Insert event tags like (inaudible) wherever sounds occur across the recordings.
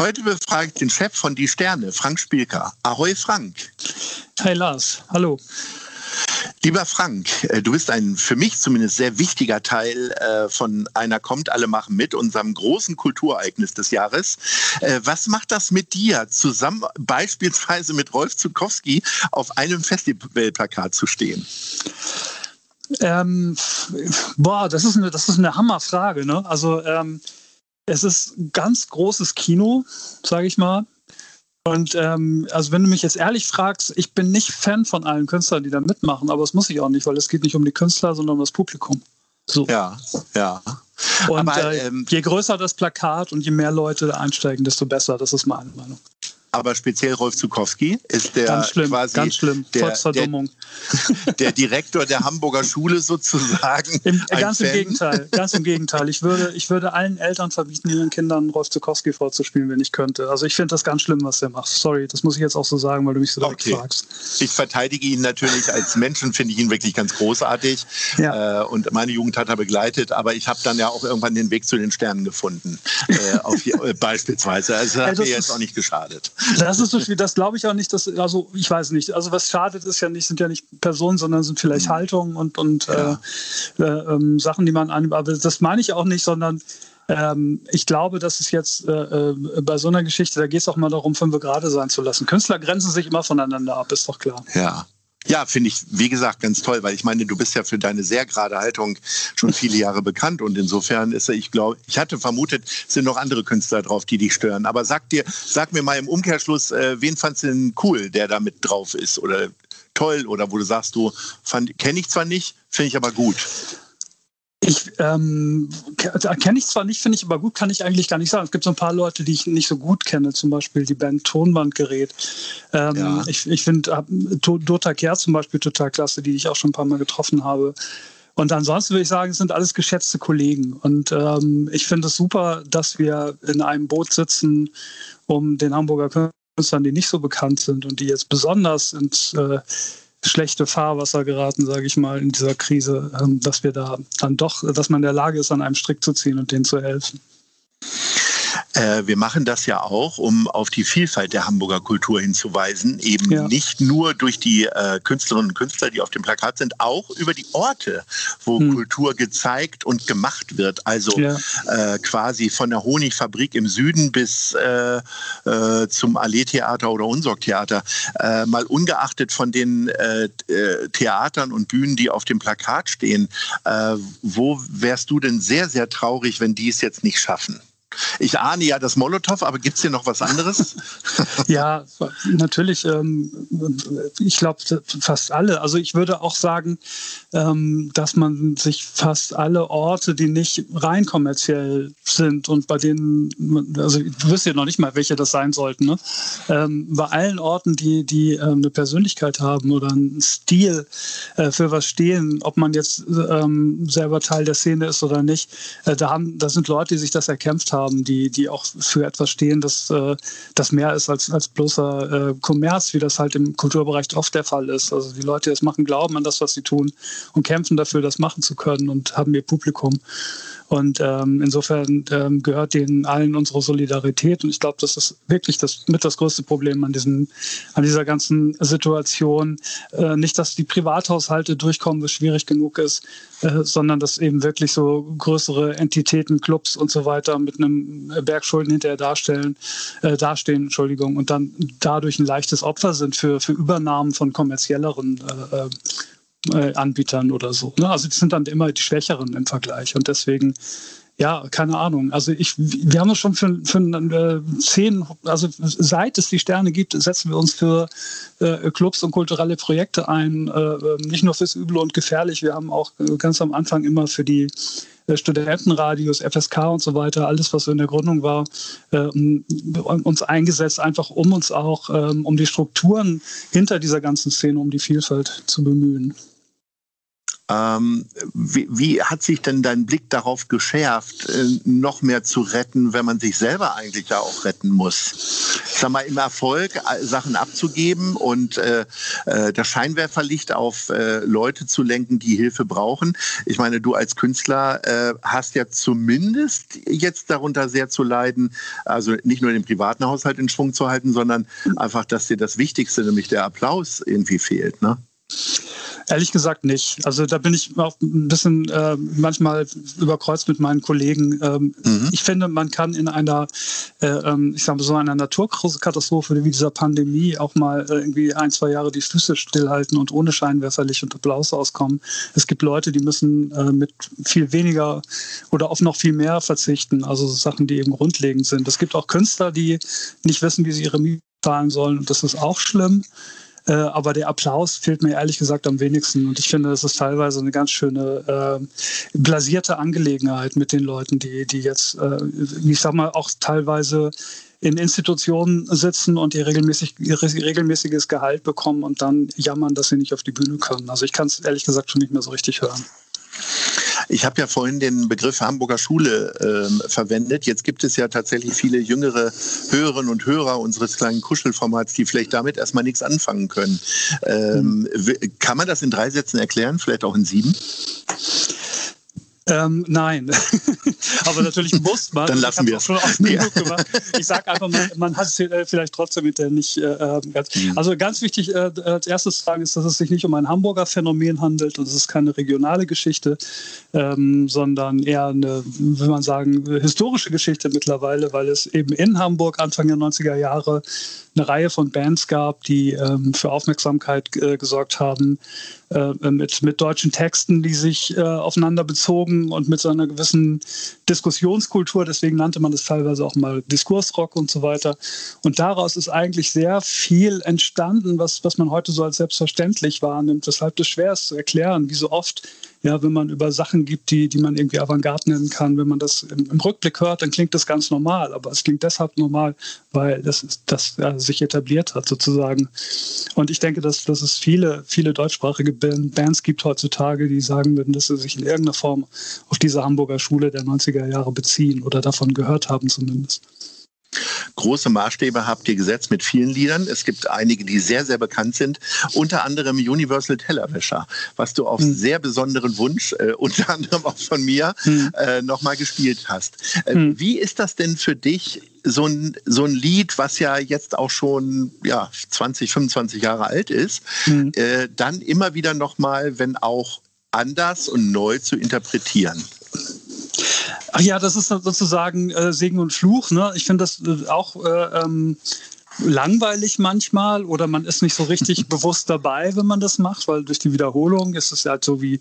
Heute befrage ich den Chef von Die Sterne, Frank Spielker. Ahoi Frank. Hi Lars, hallo. Lieber Frank, äh, du bist ein für mich zumindest sehr wichtiger Teil äh, von Einer kommt, alle machen mit, unserem großen Kulturereignis des Jahres. Äh, was macht das mit dir, zusammen beispielsweise mit Rolf Zukowski auf einem Festivalplakat zu stehen? Ähm, boah, das ist eine, das ist eine Hammerfrage. Ne? Also ähm, es ist ein ganz großes Kino, sage ich mal. Und ähm, also wenn du mich jetzt ehrlich fragst, ich bin nicht Fan von allen Künstlern, die da mitmachen, aber das muss ich auch nicht, weil es geht nicht um die Künstler, sondern um das Publikum. So. Ja, ja. Und aber, äh, ähm, je größer das Plakat und je mehr Leute einsteigen, desto besser. Das ist meine Meinung aber speziell Rolf Zukowski ist der ganz schlimm, quasi ganz schlimm. Der. Der, (laughs) der, Direktor der Hamburger Schule sozusagen. Im, ganz Fan. im Gegenteil, ganz im Gegenteil. Ich würde, ich würde allen Eltern verbieten, ihren Kindern Rolf Zukowski vorzuspielen, wenn ich könnte. Also ich finde das ganz schlimm, was er macht. Sorry, das muss ich jetzt auch so sagen, weil du mich so direkt okay. fragst. Ich verteidige ihn natürlich als Menschen, finde ich ihn wirklich ganz großartig. Ja. Äh, und meine Jugend hat er begleitet, aber ich habe dann ja auch irgendwann den Weg zu den Sternen gefunden. Äh, auf, äh, beispielsweise. Also das hat ja, mir jetzt auch nicht geschadet. Das ist so viel, das glaube ich auch nicht, dass, also ich weiß nicht, also was schadet ist ja nicht, sind ja nicht Personen, sondern sind vielleicht mhm. Haltungen und, und ja. äh, äh, ähm, Sachen, die man an, aber das meine ich auch nicht, sondern ähm, ich glaube, dass es jetzt äh, äh bei so einer Geschichte, da geht es auch mal darum, fünf gerade sein zu lassen. Künstler grenzen sich immer voneinander ab, ist doch klar. Ja. Ja, finde ich, wie gesagt, ganz toll, weil ich meine, du bist ja für deine sehr gerade Haltung schon viele Jahre bekannt und insofern ist er, ich glaube, ich hatte vermutet, es sind noch andere Künstler drauf, die dich stören. Aber sag dir, sag mir mal im Umkehrschluss, äh, wen fandst du denn cool, der da mit drauf ist oder toll oder wo du sagst, du kenne ich zwar nicht, finde ich aber gut. Ähm, kenne ich zwar nicht, finde ich aber gut, kann ich eigentlich gar nicht sagen. Es gibt so ein paar Leute, die ich nicht so gut kenne, zum Beispiel die Band Tonbandgerät. Ähm, ja. Ich, ich finde Dota Kehr zum Beispiel total klasse, die ich auch schon ein paar Mal getroffen habe. Und ansonsten würde ich sagen, es sind alles geschätzte Kollegen. Und ähm, ich finde es super, dass wir in einem Boot sitzen, um den Hamburger Künstlern, die nicht so bekannt sind und die jetzt besonders ins äh, schlechte Fahrwasser geraten, sage ich mal, in dieser Krise, ähm, dass wir da dann doch, dass man in der Lage ist, an einem Strick zu ziehen und denen zu helfen. Äh, wir machen das ja auch, um auf die Vielfalt der Hamburger Kultur hinzuweisen. Eben ja. nicht nur durch die äh, Künstlerinnen und Künstler, die auf dem Plakat sind, auch über die Orte, wo hm. Kultur gezeigt und gemacht wird. Also ja. äh, quasi von der Honigfabrik im Süden bis äh, äh zum Allee-Theater oder Unsorg-Theater. Äh, mal ungeachtet von den Theatern und Bühnen, die auf dem Plakat stehen. wo wärst du denn sehr, sehr traurig, wenn die es jetzt nicht schaffen? Ich ahne ja das Molotow, aber gibt es hier noch was anderes? (laughs) ja, natürlich. Ähm, ich glaube fast alle. Also ich würde auch sagen, ähm, dass man sich fast alle Orte, die nicht rein kommerziell sind und bei denen, also du wirst ja noch nicht mal, welche das sein sollten, ne? Ähm, bei allen Orten, die, die ähm, eine Persönlichkeit haben oder einen Stil äh, für was stehen, ob man jetzt ähm, selber Teil der Szene ist oder nicht, äh, da, haben, da sind Leute, die sich das erkämpft haben haben, die, die auch für etwas stehen, das, äh, das mehr ist als, als bloßer äh, Kommerz, wie das halt im Kulturbereich oft der Fall ist. Also die Leute, die es machen, glauben an das, was sie tun und kämpfen dafür, das machen zu können und haben ihr Publikum. Und ähm, insofern ähm, gehört denen allen unsere Solidarität. Und ich glaube, das ist wirklich das mit das größte Problem an diesem, an dieser ganzen Situation. Äh, nicht, dass die Privathaushalte durchkommen, was schwierig genug ist, äh, sondern dass eben wirklich so größere Entitäten, Clubs und so weiter mit einem Bergschulden hinterher darstellen, äh, dastehen, Entschuldigung, und dann dadurch ein leichtes Opfer sind für, für Übernahmen von kommerzielleren äh, äh Anbietern oder so. Ne? Also die sind dann immer die Schwächeren im Vergleich. Und deswegen, ja, keine Ahnung. Also ich, wir haben uns schon für, für äh, zehn, also seit es die Sterne gibt, setzen wir uns für äh, Clubs und kulturelle Projekte ein. Äh, nicht nur fürs Übel und Gefährlich. Wir haben auch äh, ganz am Anfang immer für die äh, Studentenradios, FSK und so weiter, alles, was in der Gründung war, äh, uns eingesetzt, einfach um uns auch, ähm, um die Strukturen hinter dieser ganzen Szene, um die Vielfalt zu bemühen. Ähm, wie, wie, hat sich denn dein Blick darauf geschärft, äh, noch mehr zu retten, wenn man sich selber eigentlich ja auch retten muss? Sag mal, im Erfolg äh, Sachen abzugeben und äh, äh, das Scheinwerferlicht auf äh, Leute zu lenken, die Hilfe brauchen. Ich meine, du als Künstler äh, hast ja zumindest jetzt darunter sehr zu leiden, also nicht nur den privaten Haushalt in Schwung zu halten, sondern einfach, dass dir das Wichtigste, nämlich der Applaus, irgendwie fehlt. Ne? Ehrlich gesagt nicht. Also da bin ich auch ein bisschen äh, manchmal überkreuzt mit meinen Kollegen. Ähm, mhm. Ich finde, man kann in einer, äh, ähm, ich sage mal so einer Naturkatastrophe wie dieser Pandemie auch mal äh, irgendwie ein, zwei Jahre die Füße stillhalten und ohne Scheinwerferlicht und Applaus auskommen. Es gibt Leute, die müssen äh, mit viel weniger oder auf noch viel mehr verzichten. Also Sachen, die eben grundlegend sind. Es gibt auch Künstler, die nicht wissen, wie sie ihre Miete zahlen sollen. Und das ist auch schlimm. Äh, aber der Applaus fehlt mir ehrlich gesagt am wenigsten. Und ich finde, das ist teilweise eine ganz schöne äh, blasierte Angelegenheit mit den Leuten, die, die jetzt, äh, ich sag mal, auch teilweise in Institutionen sitzen und ihr, regelmäßig, regelmäßiges Gehalt bekommen und dann jammern, dass sie nicht auf die Bühne können. Also ich kann es ehrlich gesagt schon nicht mehr so richtig hören. Ich habe ja vorhin den Begriff Hamburger Schule ähm, verwendet. Jetzt gibt es ja tatsächlich viele jüngere Hörerinnen und Hörer unseres kleinen Kuschelformats, die vielleicht damit erstmal nichts anfangen können. Ähm. Kann man das in drei Sätzen erklären, vielleicht auch in sieben? Ähm, nein, (laughs) aber natürlich muss man. Dann lassen wir es. Ja. Ich sage einfach, man, man hat es äh, vielleicht trotzdem mit der nicht äh, ganz. Mhm. Also ganz wichtig äh, als erstes zu sagen ist, dass es sich nicht um ein Hamburger Phänomen handelt und es ist keine regionale Geschichte, ähm, sondern eher eine, will man sagen, historische Geschichte mittlerweile, weil es eben in Hamburg Anfang der 90er Jahre eine Reihe von Bands gab, die ähm, für Aufmerksamkeit äh, gesorgt haben, äh, mit, mit deutschen Texten, die sich äh, aufeinander bezogen und mit so einer gewissen Diskussionskultur. Deswegen nannte man das teilweise auch mal Diskursrock und so weiter. Und daraus ist eigentlich sehr viel entstanden, was, was man heute so als selbstverständlich wahrnimmt, weshalb das schwer ist zu erklären, wie so oft ja, wenn man über Sachen gibt, die, die man irgendwie Avantgarde nennen kann, wenn man das im, im Rückblick hört, dann klingt das ganz normal. Aber es klingt deshalb normal, weil das, das ja, sich etabliert hat sozusagen. Und ich denke, dass, dass es viele, viele deutschsprachige Bands gibt heutzutage, die sagen würden, dass sie sich in irgendeiner Form auf diese Hamburger Schule der 90er Jahre beziehen oder davon gehört haben zumindest. Große Maßstäbe habt ihr gesetzt mit vielen Liedern. Es gibt einige, die sehr, sehr bekannt sind. Unter anderem Universal Tellerwäscher, was du auf mhm. sehr besonderen Wunsch, äh, unter anderem auch von mir, mhm. äh, nochmal gespielt hast. Äh, mhm. Wie ist das denn für dich, so ein, so ein Lied, was ja jetzt auch schon ja, 20, 25 Jahre alt ist, mhm. äh, dann immer wieder nochmal, wenn auch anders und neu zu interpretieren? Ach ja, das ist sozusagen äh, Segen und Fluch. Ne? Ich finde das äh, auch äh, ähm, langweilig manchmal oder man ist nicht so richtig (laughs) bewusst dabei, wenn man das macht, weil durch die Wiederholung ist es halt so wie,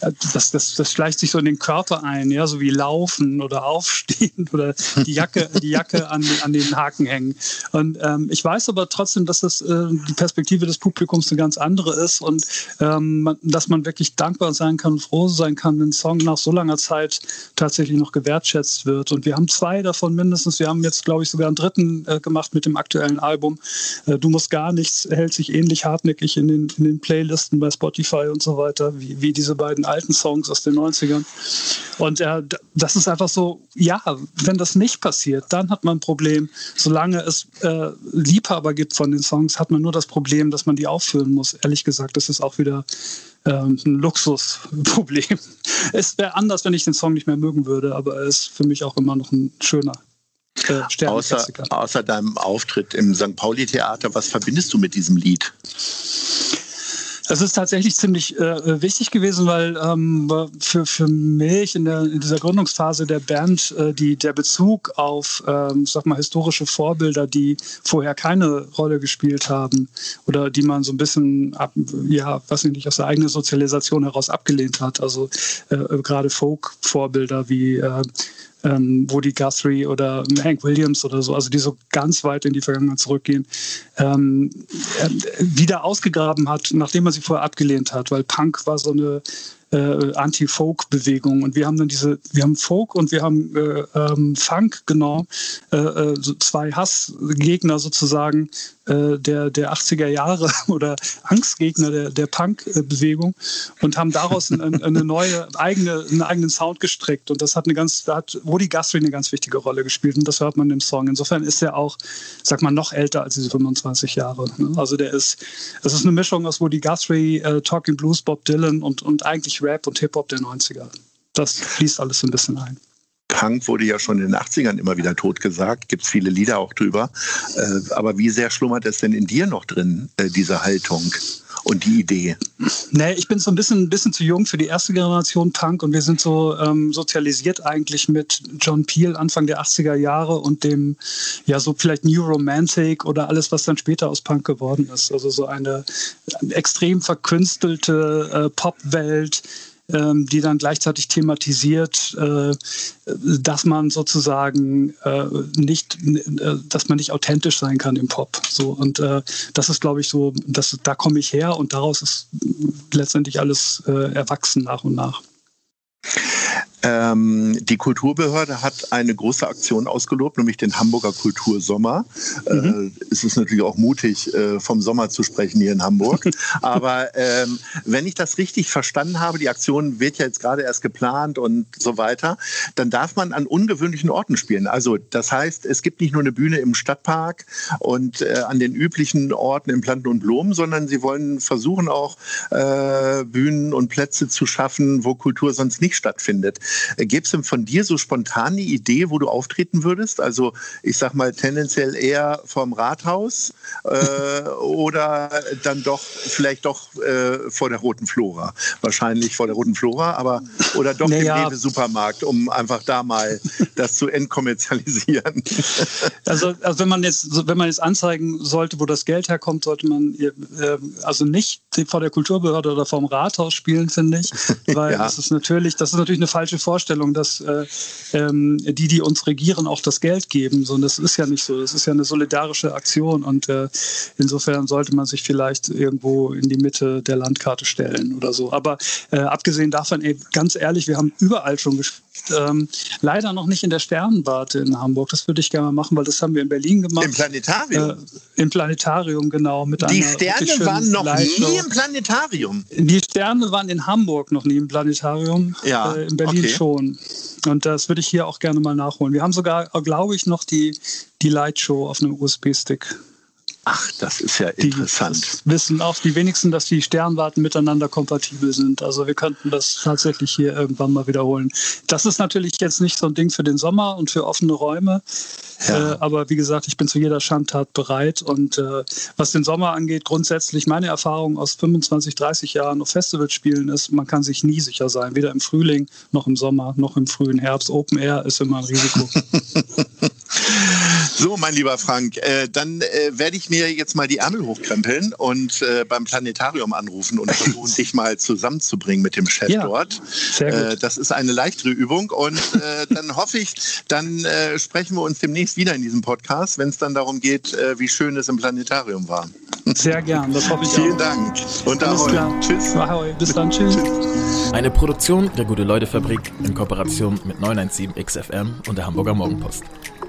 äh, das, das, das schleicht sich so in den Körper ein, ja, so wie Laufen oder Aufstehen (laughs) oder die Jacke, die Jacke an, an den Haken hängen. Und ähm, ich weiß aber trotzdem, dass das äh, die Perspektive des Publikums eine ganz andere ist und ähm, dass man wirklich dankbar sein kann und froh sein kann, wenn ein Song nach so langer Zeit tatsächlich noch gewertschätzt wird. Und wir haben zwei davon mindestens. Wir haben jetzt, glaube ich, sogar einen dritten äh, gemacht mit dem aktuellen Album. Äh, du musst gar nichts, hält sich ähnlich hartnäckig in den, in den Playlisten bei Spotify und so weiter, wie, wie diese beiden alten Songs aus den 90ern. Und äh, das ist einfach so, ja, wenn das nicht passiert, dann hat man ein Problem. Solange es äh, Liebhaber gibt von den Songs, hat man nur das Problem, dass man die auffüllen muss. Ehrlich gesagt, das ist auch wieder ähm, ein Luxusproblem. (laughs) Es wäre anders, wenn ich den Song nicht mehr mögen würde, aber er ist für mich auch immer noch ein schöner äh, außer, außer deinem Auftritt im St. Pauli-Theater, was verbindest du mit diesem Lied? Es ist tatsächlich ziemlich äh, wichtig gewesen, weil ähm, für, für mich in, der, in dieser Gründungsphase der Band äh, die, der Bezug auf, ähm, sag mal, historische Vorbilder, die vorher keine Rolle gespielt haben oder die man so ein bisschen, ab, ja, was ich nicht, aus der eigenen Sozialisation heraus abgelehnt hat. Also äh, gerade Folk-Vorbilder wie äh, ähm, Woody Guthrie oder Hank Williams oder so, also die so ganz weit in die Vergangenheit zurückgehen, ähm, äh, wieder ausgegraben hat, nachdem man sie vorher abgelehnt hat, weil Punk war so eine äh, Anti-Folk-Bewegung. Und wir haben dann diese, wir haben Folk und wir haben äh, ähm, Funk äh, äh so zwei Hassgegner sozusagen äh, der, der 80er Jahre (laughs) oder Angstgegner der, der Punk-Bewegung und haben daraus eine, eine neue eigene, einen eigenen Sound gestrickt. Und das hat eine ganz, da hat Woody Guthrie eine ganz wichtige Rolle gespielt und das hört man im Song. Insofern ist er auch, sag mal, noch älter als diese 25 Jahre. Ne? Also der ist, es ist eine Mischung aus Woody Guthrie, äh, Talking Blues, Bob Dylan und, und eigentlich Rap und Hip-Hop der 90er. Das fließt alles so ein bisschen ein. Punk wurde ja schon in den 80ern immer wieder totgesagt, gibt es viele Lieder auch drüber. Äh, aber wie sehr schlummert es denn in dir noch drin, äh, diese Haltung? Und die Idee? Nee, ich bin so ein bisschen, ein bisschen zu jung für die erste Generation Punk und wir sind so ähm, sozialisiert eigentlich mit John Peel Anfang der 80er Jahre und dem, ja, so vielleicht New Romantic oder alles, was dann später aus Punk geworden ist. Also so eine extrem verkünstelte äh, Popwelt, ähm, die dann gleichzeitig thematisiert, äh, dass man sozusagen äh, nicht, äh, dass man nicht authentisch sein kann im Pop. So und das ist, glaube ich, so, dass da komme ich her und daraus ist letztendlich alles erwachsen nach und nach. Ähm, die Kulturbehörde hat eine große Aktion ausgelobt, nämlich den Hamburger Kultursommer. Mhm. Äh, es ist natürlich auch mutig, äh, vom Sommer zu sprechen hier in Hamburg. (laughs) Aber ähm, wenn ich das richtig verstanden habe, die Aktion wird ja jetzt gerade erst geplant und so weiter, dann darf man an ungewöhnlichen Orten spielen. Also das heißt, es gibt nicht nur eine Bühne im Stadtpark und äh, an den üblichen Orten in Planten und Blumen, sondern sie wollen versuchen auch äh, Bühnen und Plätze zu schaffen, wo Kultur sonst nicht stattfindet. Gäbe es denn von dir so spontane Idee, wo du auftreten würdest? Also ich sag mal tendenziell eher vom Rathaus äh, (laughs) oder dann doch vielleicht doch äh, vor der Roten Flora. Wahrscheinlich vor der Roten Flora, aber oder doch naja. im Rewe-Supermarkt, um einfach da mal (laughs) das zu entkommerzialisieren. (laughs) Also, also wenn man jetzt, wenn man jetzt anzeigen sollte, wo das Geld herkommt, sollte man äh, also nicht vor der Kulturbehörde oder vom Rathaus spielen, finde ich. Weil ja. das ist natürlich, das ist natürlich eine falsche Vorstellung, dass äh, ähm, die, die uns regieren, auch das Geld geben. So, und das ist ja nicht so. Das ist ja eine solidarische Aktion und äh, insofern sollte man sich vielleicht irgendwo in die Mitte der Landkarte stellen oder so. Aber äh, abgesehen davon, ey, ganz ehrlich, wir haben überall schon gespielt. Ähm, leider noch nicht in der Sternenwarte in Hamburg. Das würde ich gerne mal machen, weil das haben wir in Berlin gemacht. Im Planetarium? Äh, Im Planetarium, genau. Mit die Sterne waren noch nie im Planetarium? Die Sterne waren in Hamburg noch nie im Planetarium. Ja, äh, in Berlin okay. schon. Und das würde ich hier auch gerne mal nachholen. Wir haben sogar, glaube ich, noch die, die Lightshow auf einem USB-Stick. Ach, das ist ja interessant. Die wissen auch die wenigsten, dass die Sternwarten miteinander kompatibel sind. Also wir könnten das tatsächlich hier irgendwann mal wiederholen. Das ist natürlich jetzt nicht so ein Ding für den Sommer und für offene Räume. Ja. Äh, aber wie gesagt, ich bin zu jeder Schandtat bereit. Und äh, was den Sommer angeht, grundsätzlich meine Erfahrung aus 25, 30 Jahren auf Festivals spielen ist, man kann sich nie sicher sein. Weder im Frühling noch im Sommer noch im frühen Herbst. Open Air ist immer ein Risiko. (laughs) so, mein lieber Frank, äh, dann äh, werde ich mir jetzt mal die Ärmel hochkrempeln und äh, beim Planetarium anrufen und versuchen, (laughs) dich mal zusammenzubringen mit dem Chef ja, dort. Sehr gut. Äh, das ist eine leichtere Übung und äh, dann hoffe ich, dann äh, sprechen wir uns demnächst wieder in diesem Podcast, wenn es dann darum geht, wie schön es im Planetarium war. Sehr gern, das hoffe ich Vielen auch. Dank und Ahoi. Tschüss. Ahoi. Bis dann, tschüss. Eine Produktion der Gute-Leute-Fabrik in Kooperation mit 917 XFM und der Hamburger Morgenpost.